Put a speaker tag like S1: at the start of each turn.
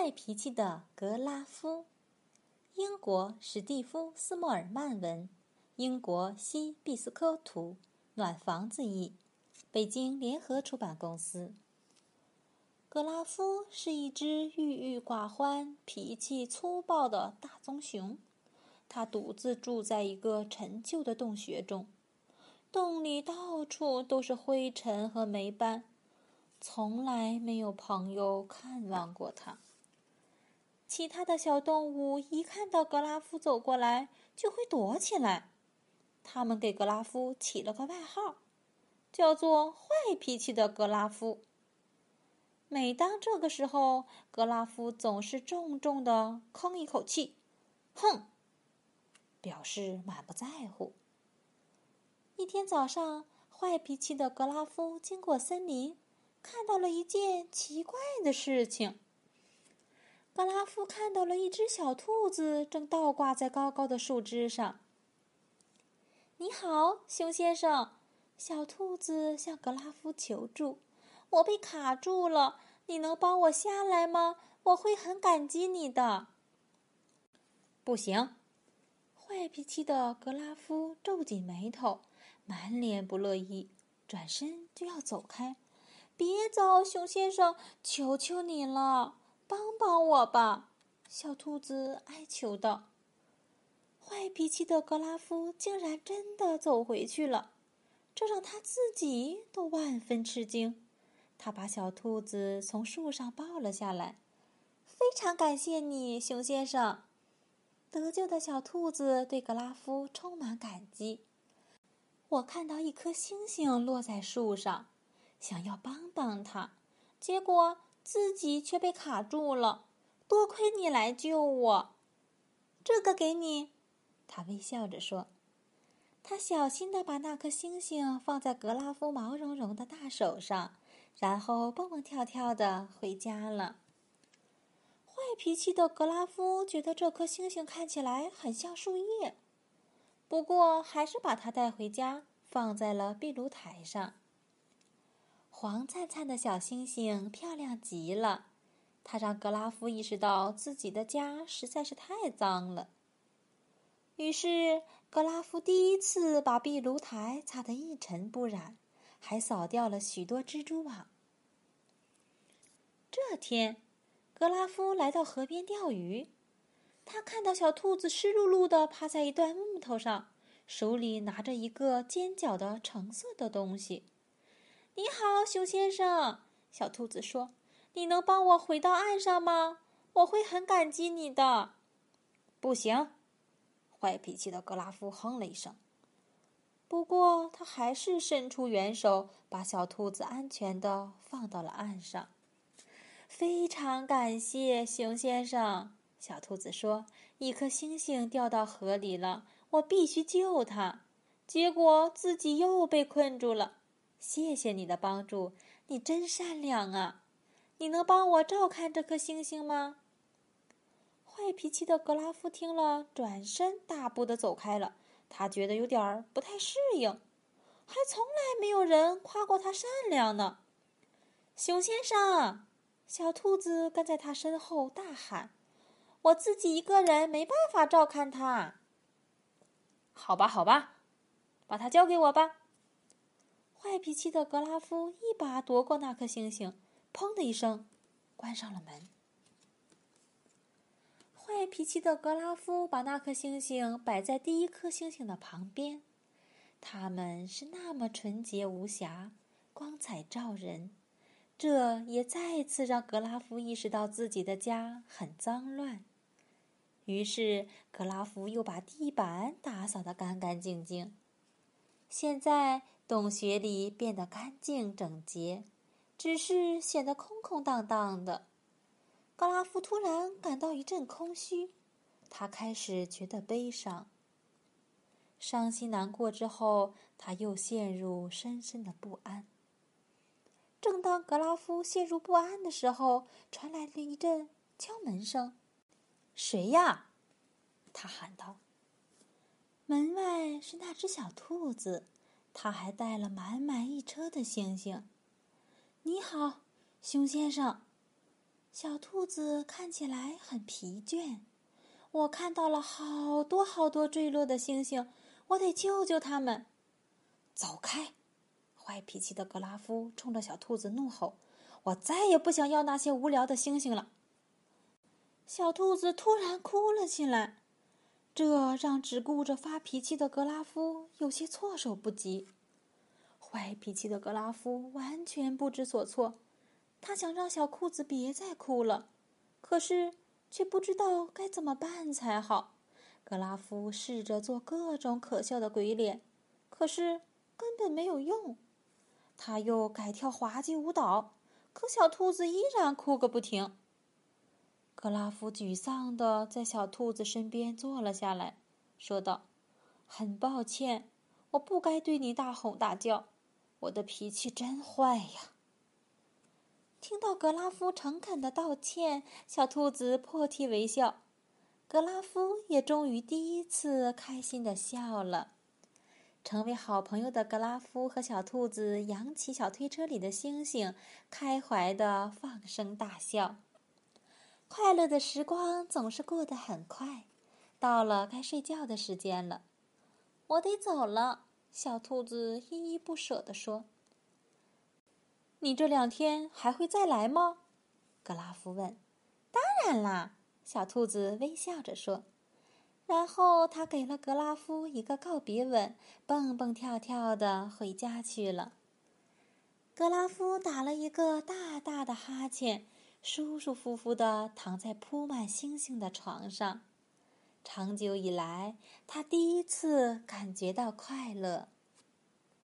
S1: 坏脾气的格拉夫，英国史蒂夫·斯莫尔曼文，英国西毕斯科图，暖房子译，北京联合出版公司。格拉夫是一只郁郁寡欢、脾气粗暴的大棕熊，他独自住在一个陈旧的洞穴中，洞里到处都是灰尘和霉斑。从来没有朋友看望过他。其他的小动物一看到格拉夫走过来，就会躲起来。他们给格拉夫起了个外号，叫做“坏脾气的格拉夫”。每当这个时候，格拉夫总是重重的吭一口气，“哼”，表示满不在乎。一天早上，坏脾气的格拉夫经过森林。看到了一件奇怪的事情。格拉夫看到了一只小兔子正倒挂在高高的树枝上。“你好，熊先生！”小兔子向格拉夫求助，“我被卡住了，你能帮我下来吗？我会很感激你的。”“不行！”坏脾气的格拉夫皱紧眉头，满脸不乐意，转身就要走开。别走，熊先生，求求你了，帮帮我吧！小兔子哀求道。坏脾气的格拉夫竟然真的走回去了，这让他自己都万分吃惊。他把小兔子从树上抱了下来，非常感谢你，熊先生。得救的小兔子对格拉夫充满感激。我看到一颗星星落在树上。想要帮帮他，结果自己却被卡住了。多亏你来救我，这个给你。他微笑着说。他小心的把那颗星星放在格拉夫毛茸茸的大手上，然后蹦蹦跳跳的回家了。坏脾气的格拉夫觉得这颗星星看起来很像树叶，不过还是把它带回家，放在了壁炉台上。黄灿灿的小星星漂亮极了，它让格拉夫意识到自己的家实在是太脏了。于是，格拉夫第一次把壁炉台擦得一尘不染，还扫掉了许多蜘蛛网。这天，格拉夫来到河边钓鱼，他看到小兔子湿漉漉的趴在一段木头上，手里拿着一个尖角的橙色的东西。你好，熊先生。小兔子说：“你能帮我回到岸上吗？我会很感激你的。”不行，坏脾气的格拉夫哼了一声。不过他还是伸出援手，把小兔子安全的放到了岸上。非常感谢，熊先生。小兔子说：“一颗星星掉到河里了，我必须救它，结果自己又被困住了。”谢谢你的帮助，你真善良啊！你能帮我照看这颗星星吗？坏脾气的格拉夫听了，转身大步的走开了。他觉得有点儿不太适应，还从来没有人夸过他善良呢。熊先生，小兔子跟在他身后大喊：“我自己一个人没办法照看它。”好吧，好吧，把它交给我吧。坏脾气的格拉夫一把夺过那颗星星，砰的一声，关上了门。坏脾气的格拉夫把那颗星星摆在第一颗星星的旁边，它们是那么纯洁无瑕，光彩照人。这也再次让格拉夫意识到自己的家很脏乱。于是，格拉夫又把地板打扫得干干净净。现在。洞穴里变得干净整洁，只是显得空空荡荡的。格拉夫突然感到一阵空虚，他开始觉得悲伤。伤心难过之后，他又陷入深深的不安。正当格拉夫陷入不安的时候，传来了一阵敲门声。“谁呀？”他喊道。门外是那只小兔子。他还带了满满一车的星星。你好，熊先生。小兔子看起来很疲倦。我看到了好多好多坠落的星星，我得救救他们。
S2: 走开！坏脾气的格拉夫冲着小兔子怒吼：“我再也不想要那些无聊的星星了。”
S1: 小兔子突然哭了起来，这让只顾着发脾气的格拉夫有些措手不及。坏脾气的格拉夫完全不知所措，他想让小兔子别再哭了，可是却不知道该怎么办才好。格拉夫试着做各种可笑的鬼脸，可是根本没有用。他又改跳滑稽舞蹈，可小兔子依然哭个不停。格拉夫沮丧地在小兔子身边坐了下来，说道：“很抱歉，我不该对你大吼大叫，我的脾气真坏呀。”听到格拉夫诚恳的道歉，小兔子破涕为笑，格拉夫也终于第一次开心的笑了。成为好朋友的格拉夫和小兔子扬起小推车里的星星，开怀的放声大笑。快乐的时光总是过得很快，到了该睡觉的时间了，我得走了。小兔子依依不舍地说：“你这两天还会再来吗？”格拉夫问。“当然啦！”小兔子微笑着说。然后他给了格拉夫一个告别吻，蹦蹦跳跳的回家去了。格拉夫打了一个大大的哈欠，舒舒服服的躺在铺满星星的床上。长久以来，他第一次感觉到快乐。